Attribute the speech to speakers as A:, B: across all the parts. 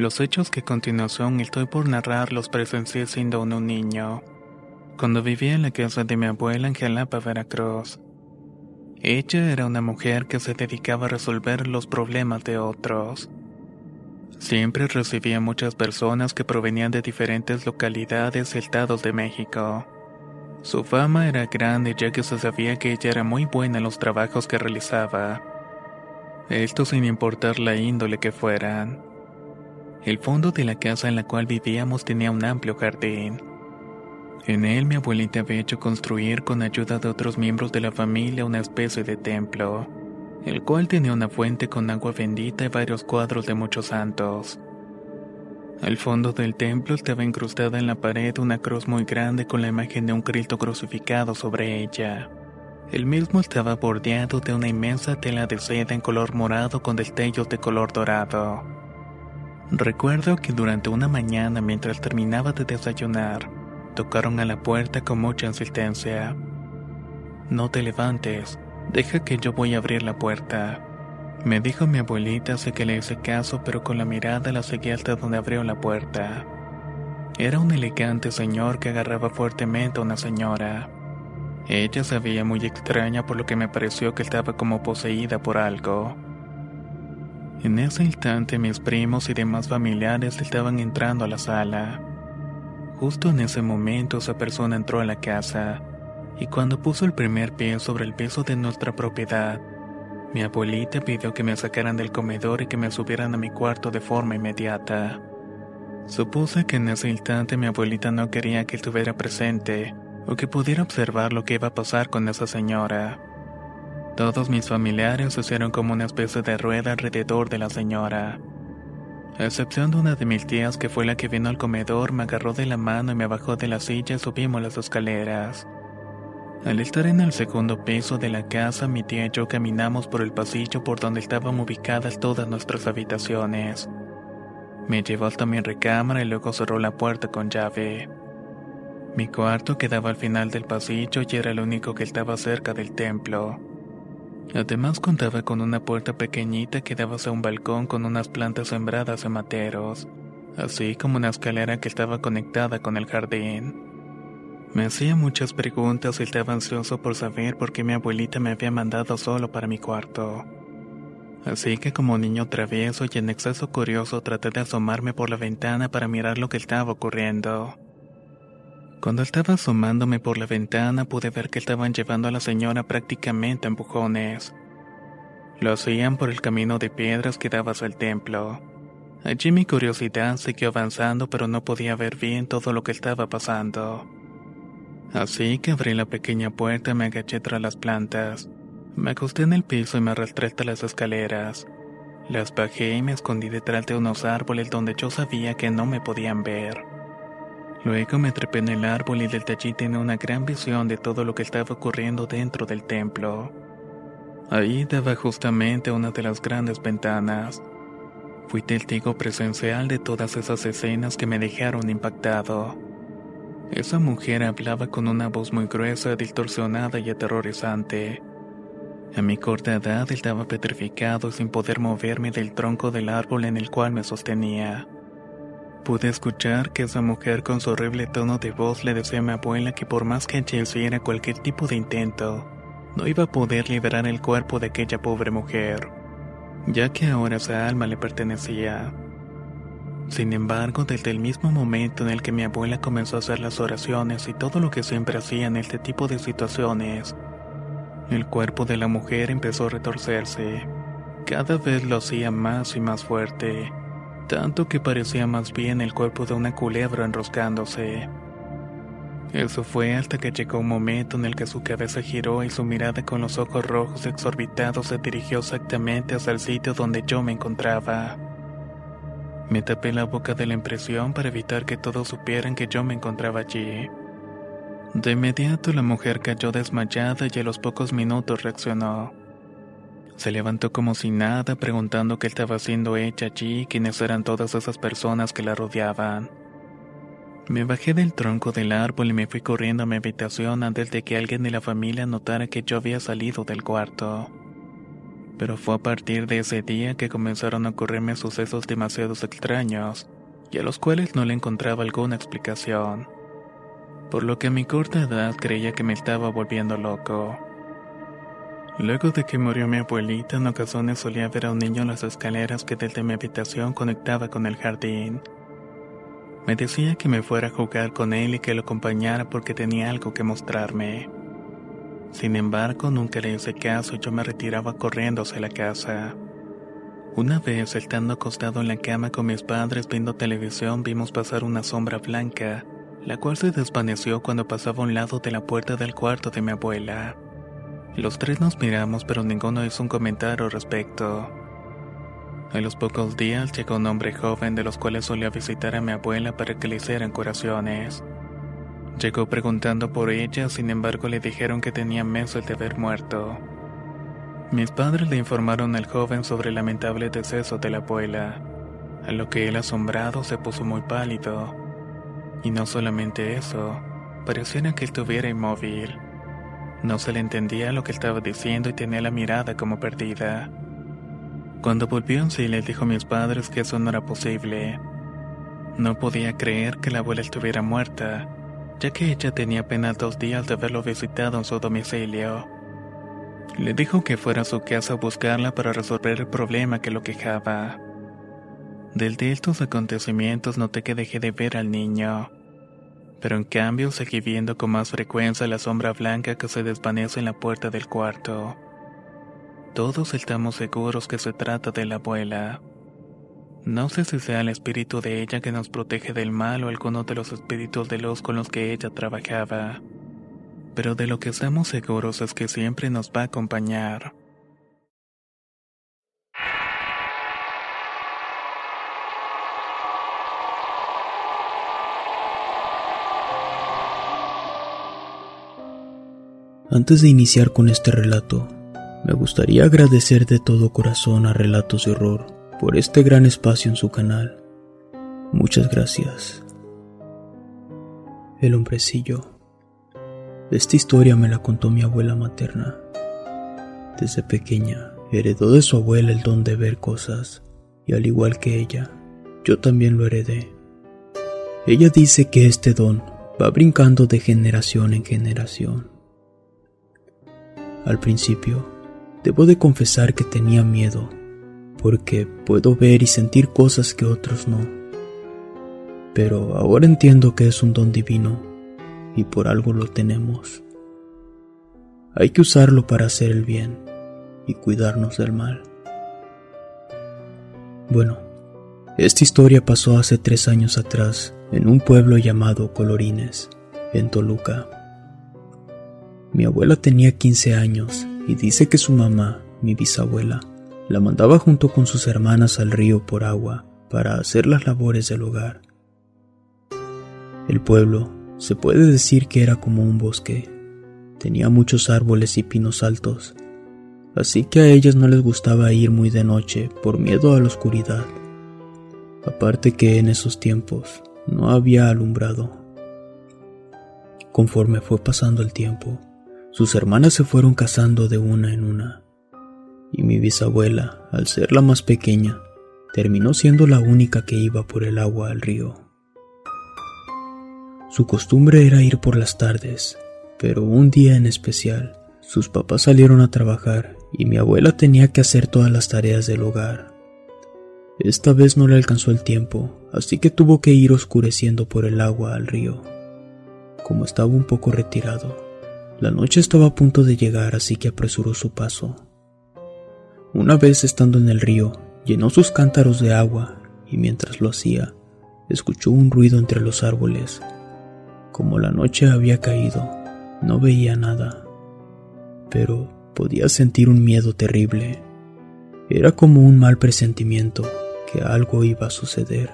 A: Los hechos que a continuación estoy por narrar los presencié siendo un niño, cuando vivía en la casa de mi abuela en Jalapa, Veracruz. Ella era una mujer que se dedicaba a resolver los problemas de otros. Siempre recibía muchas personas que provenían de diferentes localidades y estados de México. Su fama era grande ya que se sabía que ella era muy buena en los trabajos que realizaba. Esto sin importar la índole que fueran. El fondo de la casa en la cual vivíamos tenía un amplio jardín. En él mi abuelita había hecho construir con ayuda de otros miembros de la familia una especie de templo, el cual tenía una fuente con agua bendita y varios cuadros de muchos santos. Al fondo del templo estaba incrustada en la pared una cruz muy grande con la imagen de un Cristo crucificado sobre ella. El mismo estaba bordeado de una inmensa tela de seda en color morado con destellos de color dorado. Recuerdo que durante una mañana mientras terminaba de desayunar, tocaron a la puerta con mucha insistencia. No te levantes, deja que yo voy a abrir la puerta. Me dijo mi abuelita, sé que le hice caso, pero con la mirada la seguí hasta donde abrió la puerta. Era un elegante señor que agarraba fuertemente a una señora. Ella se veía muy extraña por lo que me pareció que estaba como poseída por algo. En ese instante mis primos y demás familiares estaban entrando a la sala. Justo en ese momento esa persona entró a la casa y cuando puso el primer pie sobre el piso de nuestra propiedad, mi abuelita pidió que me sacaran del comedor y que me subieran a mi cuarto de forma inmediata. Supuse que en ese instante mi abuelita no quería que estuviera presente o que pudiera observar lo que iba a pasar con esa señora. Todos mis familiares hicieron como una especie de rueda alrededor de la señora. A excepción de una de mis tías que fue la que vino al comedor, me agarró de la mano y me bajó de la silla y subimos las escaleras. Al estar en el segundo piso de la casa, mi tía y yo caminamos por el pasillo por donde estaban ubicadas todas nuestras habitaciones. Me llevó hasta mi recámara y luego cerró la puerta con llave. Mi cuarto quedaba al final del pasillo y era el único que estaba cerca del templo. Además contaba con una puerta pequeñita que daba hacia un balcón con unas plantas sembradas en materos, así como una escalera que estaba conectada con el jardín. Me hacía muchas preguntas y estaba ansioso por saber por qué mi abuelita me había mandado solo para mi cuarto. Así que como niño travieso y en exceso curioso traté de asomarme por la ventana para mirar lo que estaba ocurriendo. Cuando estaba asomándome por la ventana pude ver que estaban llevando a la señora prácticamente a empujones. Lo hacían por el camino de piedras que daba hacia el templo. Allí mi curiosidad siguió avanzando pero no podía ver bien todo lo que estaba pasando. Así que abrí la pequeña puerta y me agaché tras las plantas. Me acosté en el piso y me arrastré hasta las escaleras. Las bajé y me escondí detrás de unos árboles donde yo sabía que no me podían ver. Luego me trepé en el árbol y del allí tenía una gran visión de todo lo que estaba ocurriendo dentro del templo. Ahí daba justamente una de las grandes ventanas. Fui testigo presencial de todas esas escenas que me dejaron impactado. Esa mujer hablaba con una voz muy gruesa, distorsionada y aterrorizante. A mi corta edad estaba petrificado sin poder moverme del tronco del árbol en el cual me sostenía. Pude escuchar que esa mujer con su horrible tono de voz le decía a mi abuela que por más que hiciera cualquier tipo de intento, no iba a poder liberar el cuerpo de aquella pobre mujer, ya que ahora esa alma le pertenecía. Sin embargo, desde el mismo momento en el que mi abuela comenzó a hacer las oraciones y todo lo que siempre hacía en este tipo de situaciones, el cuerpo de la mujer empezó a retorcerse. Cada vez lo hacía más y más fuerte, tanto que parecía más bien el cuerpo de una culebra enroscándose. Eso fue hasta que llegó un momento en el que su cabeza giró y su mirada con los ojos rojos exorbitados se dirigió exactamente hacia el sitio donde yo me encontraba. Me tapé la boca de la impresión para evitar que todos supieran que yo me encontraba allí. De inmediato la mujer cayó desmayada y a los pocos minutos reaccionó. Se levantó como si nada, preguntando qué estaba haciendo ella allí y quiénes eran todas esas personas que la rodeaban. Me bajé del tronco del árbol y me fui corriendo a mi habitación antes de que alguien de la familia notara que yo había salido del cuarto. Pero fue a partir de ese día que comenzaron a ocurrirme sucesos demasiado extraños, y a los cuales no le encontraba alguna explicación. Por lo que a mi corta edad creía que me estaba volviendo loco. Luego de que murió mi abuelita, en ocasiones solía ver a un niño en las escaleras que desde mi habitación conectaba con el jardín. Me decía que me fuera a jugar con él y que lo acompañara porque tenía algo que mostrarme. Sin embargo, nunca le hice caso y yo me retiraba corriendo hacia la casa. Una vez, estando acostado en la cama con mis padres viendo televisión, vimos pasar una sombra blanca, la cual se desvaneció cuando pasaba a un lado de la puerta del cuarto de mi abuela. Los tres nos miramos, pero ninguno hizo un comentario al respecto. A los pocos días llegó un hombre joven de los cuales solía visitar a mi abuela para que le hicieran curaciones. Llegó preguntando por ella, sin embargo le dijeron que tenía meses de haber muerto. Mis padres le informaron al joven sobre el lamentable deceso de la abuela, a lo que él asombrado se puso muy pálido. Y no solamente eso, pareciera que estuviera inmóvil. No se le entendía lo que estaba diciendo y tenía la mirada como perdida. Cuando volvió en sí le dijo a mis padres que eso no era posible. No podía creer que la abuela estuviera muerta, ya que ella tenía apenas dos días de haberlo visitado en su domicilio. Le dijo que fuera a su casa a buscarla para resolver el problema que lo quejaba. Del de estos acontecimientos noté que dejé de ver al niño, pero en cambio seguí viendo con más frecuencia la sombra blanca que se desvanece en la puerta del cuarto. Todos estamos seguros que se trata de la abuela. No sé si sea el espíritu de ella que nos protege del mal o alguno de los espíritus de los con los que ella trabajaba. Pero de lo que estamos seguros es que siempre nos va a acompañar.
B: Antes de iniciar con este relato, me gustaría agradecer de todo corazón a Relatos de Horror por este gran espacio en su canal. Muchas gracias. El hombrecillo. Esta historia me la contó mi abuela materna. Desde pequeña, heredó de su abuela el don de ver cosas, y al igual que ella, yo también lo heredé. Ella dice que este don va brincando de generación en generación. Al principio, Debo de confesar que tenía miedo, porque puedo ver y sentir cosas que otros no. Pero ahora entiendo que es un don divino y por algo lo tenemos. Hay que usarlo para hacer el bien y cuidarnos del mal. Bueno, esta historia pasó hace tres años atrás en un pueblo llamado Colorines, en Toluca. Mi abuela tenía 15 años y dice que su mamá, mi bisabuela, la mandaba junto con sus hermanas al río por agua para hacer las labores del hogar. El pueblo se puede decir que era como un bosque. Tenía muchos árboles y pinos altos, así que a ellas no les gustaba ir muy de noche por miedo a la oscuridad. Aparte que en esos tiempos no había alumbrado. Conforme fue pasando el tiempo, sus hermanas se fueron casando de una en una, y mi bisabuela, al ser la más pequeña, terminó siendo la única que iba por el agua al río. Su costumbre era ir por las tardes, pero un día en especial, sus papás salieron a trabajar y mi abuela tenía que hacer todas las tareas del hogar. Esta vez no le alcanzó el tiempo, así que tuvo que ir oscureciendo por el agua al río. Como estaba un poco retirado, la noche estaba a punto de llegar, así que apresuró su paso. Una vez estando en el río, llenó sus cántaros de agua y mientras lo hacía, escuchó un ruido entre los árboles. Como la noche había caído, no veía nada, pero podía sentir un miedo terrible. Era como un mal presentimiento que algo iba a suceder.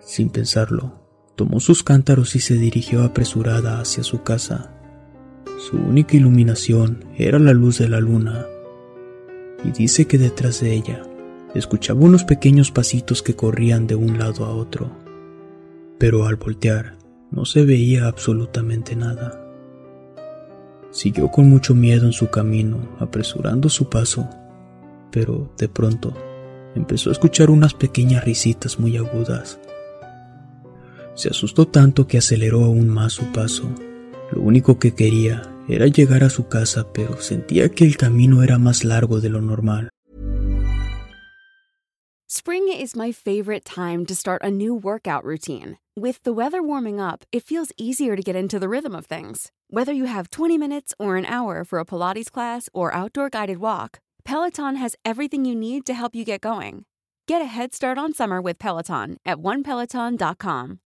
B: Sin pensarlo, tomó sus cántaros y se dirigió apresurada hacia su casa. Su única iluminación era la luz de la luna, y dice que detrás de ella escuchaba unos pequeños pasitos que corrían de un lado a otro, pero al voltear no se veía absolutamente nada. Siguió con mucho miedo en su camino, apresurando su paso, pero de pronto empezó a escuchar unas pequeñas risitas muy agudas. Se asustó tanto que aceleró aún más su paso. Lo único que quería era llegar a su casa, pero sentía que el camino era más largo de lo normal.
C: Spring is my favorite time to start a new workout routine. With the weather warming up, it feels easier to get into the rhythm of things. Whether you have 20 minutes or an hour for a Pilates class or outdoor guided walk, Peloton has everything you need to help you get going. Get a head start on summer with Peloton at onepeloton.com.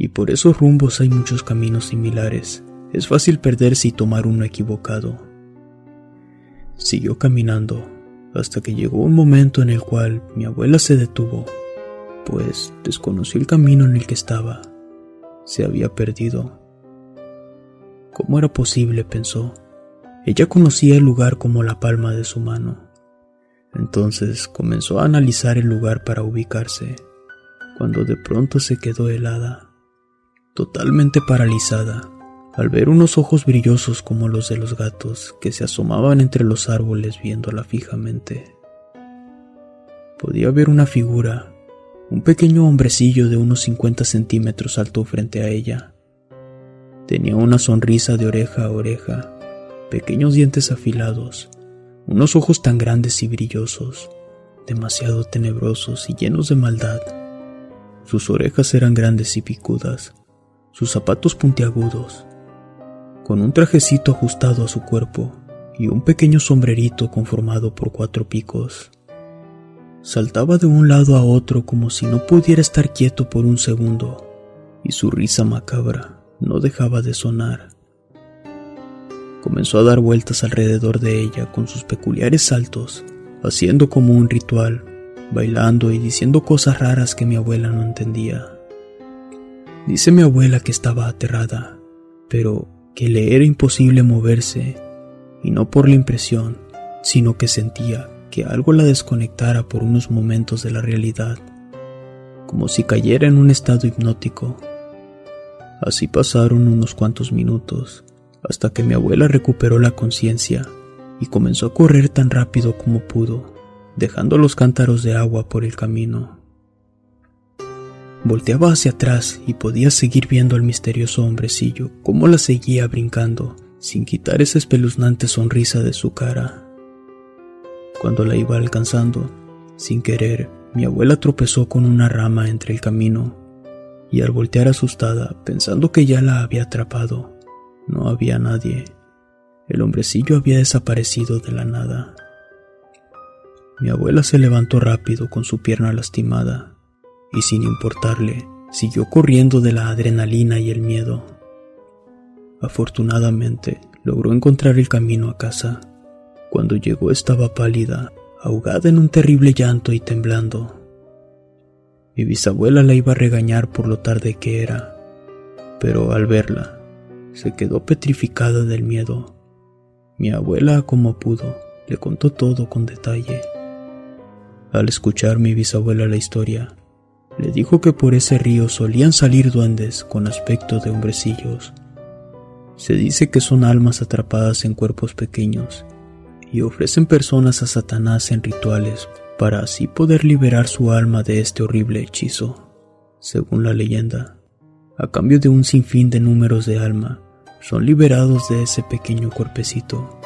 B: Y por esos rumbos hay muchos caminos similares. Es fácil perderse y tomar uno equivocado. Siguió caminando hasta que llegó un momento en el cual mi abuela se detuvo, pues desconoció el camino en el que estaba. Se había perdido. ¿Cómo era posible? pensó. Ella conocía el lugar como la palma de su mano. Entonces comenzó a analizar el lugar para ubicarse, cuando de pronto se quedó helada, totalmente paralizada al ver unos ojos brillosos como los de los gatos que se asomaban entre los árboles viéndola fijamente. Podía ver una figura, un pequeño hombrecillo de unos 50 centímetros alto frente a ella. Tenía una sonrisa de oreja a oreja, pequeños dientes afilados, unos ojos tan grandes y brillosos, demasiado tenebrosos y llenos de maldad. Sus orejas eran grandes y picudas, sus zapatos puntiagudos, con un trajecito ajustado a su cuerpo y un pequeño sombrerito conformado por cuatro picos. Saltaba de un lado a otro como si no pudiera estar quieto por un segundo, y su risa macabra no dejaba de sonar. Comenzó a dar vueltas alrededor de ella con sus peculiares saltos, haciendo como un ritual, bailando y diciendo cosas raras que mi abuela no entendía. Dice mi abuela que estaba aterrada, pero que le era imposible moverse, y no por la impresión, sino que sentía que algo la desconectara por unos momentos de la realidad, como si cayera en un estado hipnótico. Así pasaron unos cuantos minutos, hasta que mi abuela recuperó la conciencia y comenzó a correr tan rápido como pudo, dejando los cántaros de agua por el camino. Volteaba hacia atrás y podía seguir viendo al misterioso hombrecillo cómo la seguía brincando, sin quitar esa espeluznante sonrisa de su cara. Cuando la iba alcanzando, sin querer, mi abuela tropezó con una rama entre el camino, y al voltear asustada, pensando que ya la había atrapado, no había nadie. El hombrecillo había desaparecido de la nada. Mi abuela se levantó rápido con su pierna lastimada y sin importarle, siguió corriendo de la adrenalina y el miedo. Afortunadamente, logró encontrar el camino a casa, Cuando llegó estaba pálida, ahogada en un terrible llanto y temblando. Mi bisabuela la iba a regañar por lo tarde que era, pero al verla, se quedó petrificada del miedo. Mi abuela, como pudo, le contó todo con detalle. Al escuchar mi bisabuela la historia, le dijo que por ese río solían salir duendes con aspecto de hombrecillos. Se dice que son almas atrapadas en cuerpos pequeños y ofrecen personas a Satanás en rituales para así poder liberar su alma de este horrible hechizo. Según la leyenda, a cambio de un sinfín de números de alma, son liberados de ese pequeño cuerpecito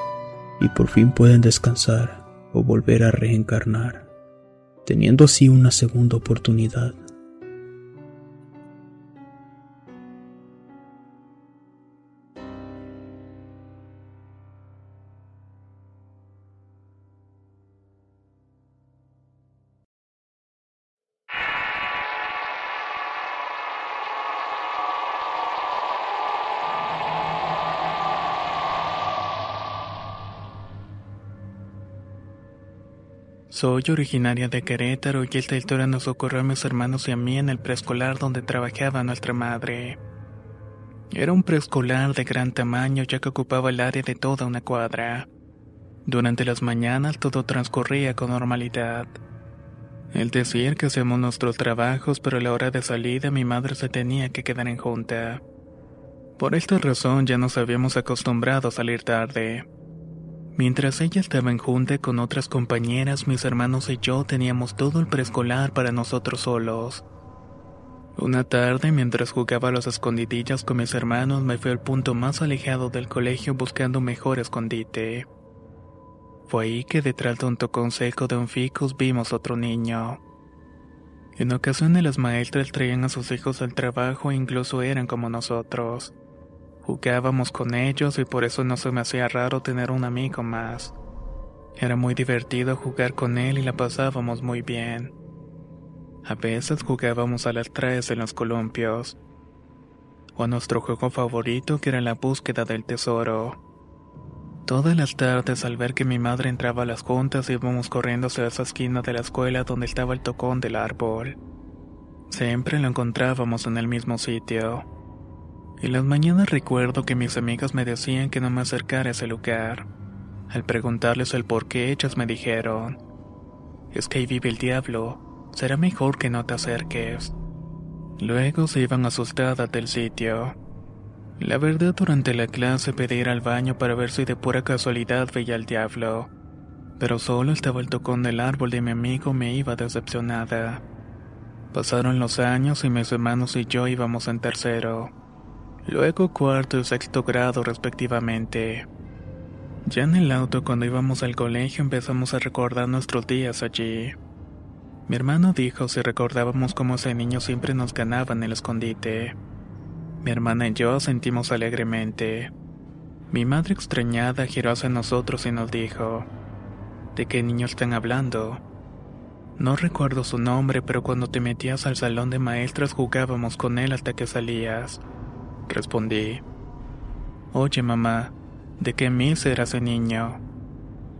B: y por fin pueden descansar o volver a reencarnar, teniendo así una segunda oportunidad.
A: Soy originaria de Querétaro y esta historia nos ocurrió a mis hermanos y a mí en el preescolar donde trabajaba nuestra madre. Era un preescolar de gran tamaño ya que ocupaba el área de toda una cuadra. Durante las mañanas todo transcurría con normalidad. El decir que hacemos nuestros trabajos, pero a la hora de salida mi madre se tenía que quedar en junta. Por esta razón ya nos habíamos acostumbrado a salir tarde. Mientras ella estaba en junta con otras compañeras, mis hermanos y yo teníamos todo el preescolar para nosotros solos. Una tarde, mientras jugaba a los escondidillas con mis hermanos, me fui al punto más alejado del colegio buscando mejor escondite. Fue ahí que detrás de un tocón seco de un ficus vimos otro niño. En ocasiones las maestras traían a sus hijos al trabajo e incluso eran como nosotros. Jugábamos con ellos y por eso no se me hacía raro tener un amigo más. Era muy divertido jugar con él y la pasábamos muy bien. A veces jugábamos a las tres en los columpios. O a nuestro juego favorito que era la búsqueda del tesoro. Todas las tardes al ver que mi madre entraba a las juntas íbamos corriendo hacia esa esquina de la escuela donde estaba el tocón del árbol. Siempre lo encontrábamos en el mismo sitio. En las mañanas recuerdo que mis amigas me decían que no me acercara a ese lugar. Al preguntarles el por qué, ellas me dijeron, es que ahí vive el diablo, será mejor que no te acerques. Luego se iban asustadas del sitio. La verdad, durante la clase pedí ir al baño para ver si de pura casualidad veía al diablo, pero solo estaba el tocón del árbol de mi amigo me iba decepcionada. Pasaron los años y mis hermanos y yo íbamos en tercero luego cuarto y sexto grado respectivamente. Ya en el auto cuando íbamos al colegio empezamos a recordar nuestros días allí. Mi hermano dijo si recordábamos cómo ese niño siempre nos ganaba en el escondite. Mi hermana y yo sentimos alegremente. Mi madre extrañada giró hacia nosotros y nos dijo, ¿de qué niño están hablando? No recuerdo su nombre, pero cuando te metías al salón de maestras jugábamos con él hasta que salías. Respondí. Oye, mamá, ¿de qué mis era ese niño?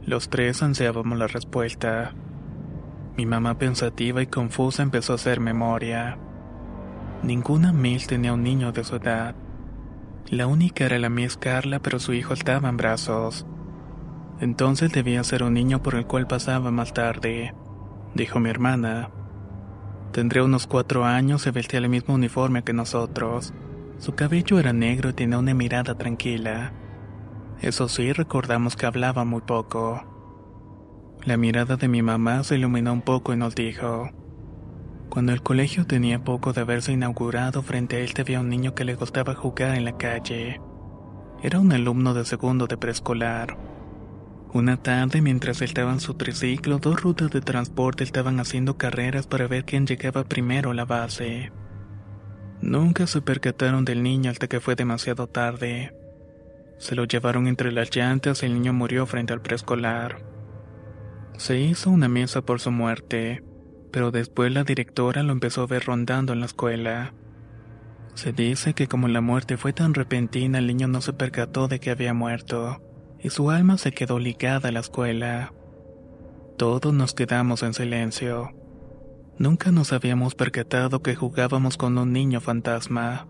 A: Los tres ansiábamos la respuesta. Mi mamá pensativa y confusa empezó a hacer memoria. Ninguna Miss tenía un niño de su edad. La única era la Miss Carla, pero su hijo estaba en brazos. Entonces debía ser un niño por el cual pasaba más tarde, dijo mi hermana. Tendría unos cuatro años y vestía el mismo uniforme que nosotros. Su cabello era negro y tenía una mirada tranquila. Eso sí, recordamos que hablaba muy poco. La mirada de mi mamá se iluminó un poco y nos dijo, cuando el colegio tenía poco de haberse inaugurado, frente a él había un niño que le gustaba jugar en la calle. Era un alumno de segundo de preescolar. Una tarde, mientras estaba en su triciclo, dos rutas de transporte estaban haciendo carreras para ver quién llegaba primero a la base. Nunca se percataron del niño hasta que fue demasiado tarde. Se lo llevaron entre las llantas y el niño murió frente al preescolar. Se hizo una mesa por su muerte, pero después la directora lo empezó a ver rondando en la escuela. Se dice que como la muerte fue tan repentina, el niño no se percató de que había muerto, y su alma se quedó ligada a la escuela. Todos nos quedamos en silencio. Nunca nos habíamos percatado que jugábamos con un niño fantasma.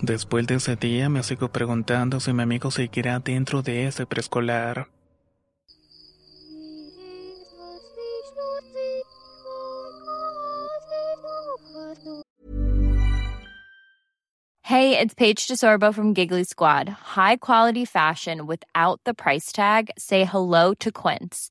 A: Después de ese día me sigo preguntando si mi amigo seguirá dentro de ese preescolar.
D: Hey, it's Paige DeSorbo from Giggly Squad. High quality fashion without the price tag. Say hello to Quince.